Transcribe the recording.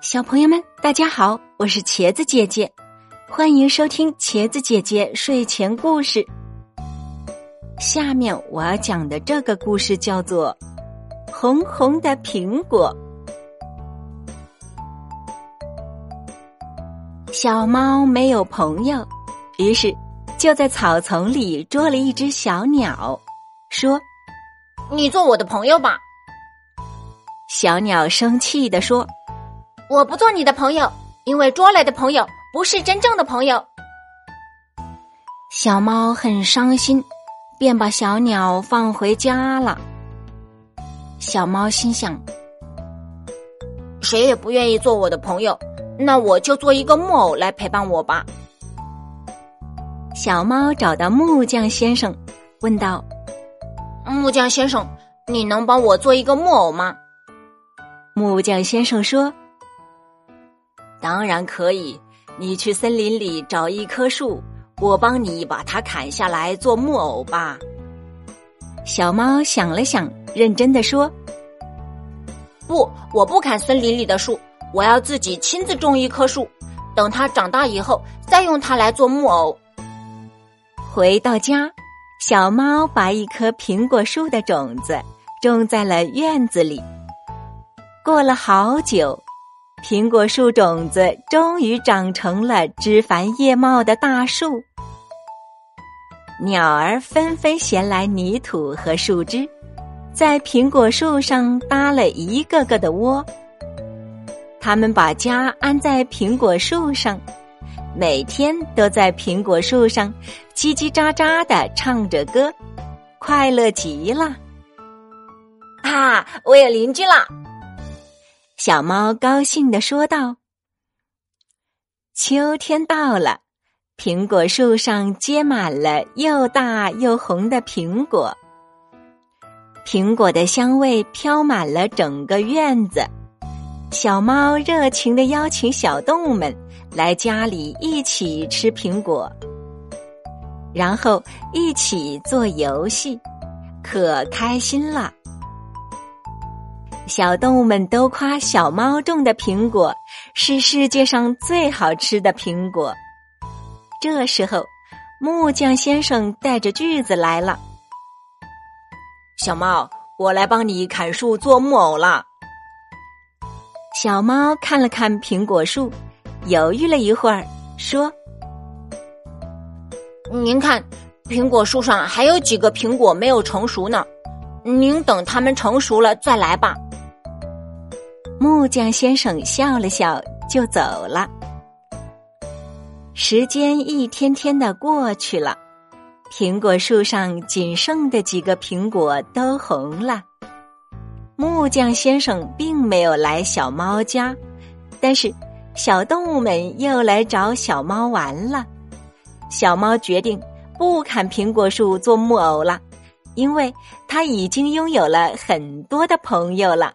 小朋友们，大家好，我是茄子姐姐，欢迎收听茄子姐姐睡前故事。下面我要讲的这个故事叫做《红红的苹果》。小猫没有朋友，于是就在草丛里捉了一只小鸟，说：“你做我的朋友吧。”小鸟生气的说。我不做你的朋友，因为捉来的朋友不是真正的朋友。小猫很伤心，便把小鸟放回家了。小猫心想：谁也不愿意做我的朋友，那我就做一个木偶来陪伴我吧。小猫找到木匠先生，问道：“木匠先生，你能帮我做一个木偶吗？”木匠先生说。当然可以，你去森林里找一棵树，我帮你把它砍下来做木偶吧。小猫想了想，认真的说：“不，我不砍森林里的树，我要自己亲自种一棵树，等它长大以后再用它来做木偶。”回到家，小猫把一棵苹果树的种子种在了院子里。过了好久。苹果树种子终于长成了枝繁叶茂的大树，鸟儿纷纷衔来泥土和树枝，在苹果树上搭了一个个的窝。他们把家安在苹果树上，每天都在苹果树上叽叽喳喳的唱着歌，快乐极了。啊，我有邻居了！小猫高兴地说道：“秋天到了，苹果树上结满了又大又红的苹果。苹果的香味飘满了整个院子。小猫热情的邀请小动物们来家里一起吃苹果，然后一起做游戏，可开心了。”小动物们都夸小猫种的苹果是世界上最好吃的苹果。这时候，木匠先生带着锯子来了。小猫，我来帮你砍树做木偶了。小猫看了看苹果树，犹豫了一会儿，说：“您看，苹果树上还有几个苹果没有成熟呢，您等它们成熟了再来吧。”木匠先生笑了笑，就走了。时间一天天的过去了，苹果树上仅剩的几个苹果都红了。木匠先生并没有来小猫家，但是小动物们又来找小猫玩了。小猫决定不砍苹果树做木偶了，因为它已经拥有了很多的朋友了。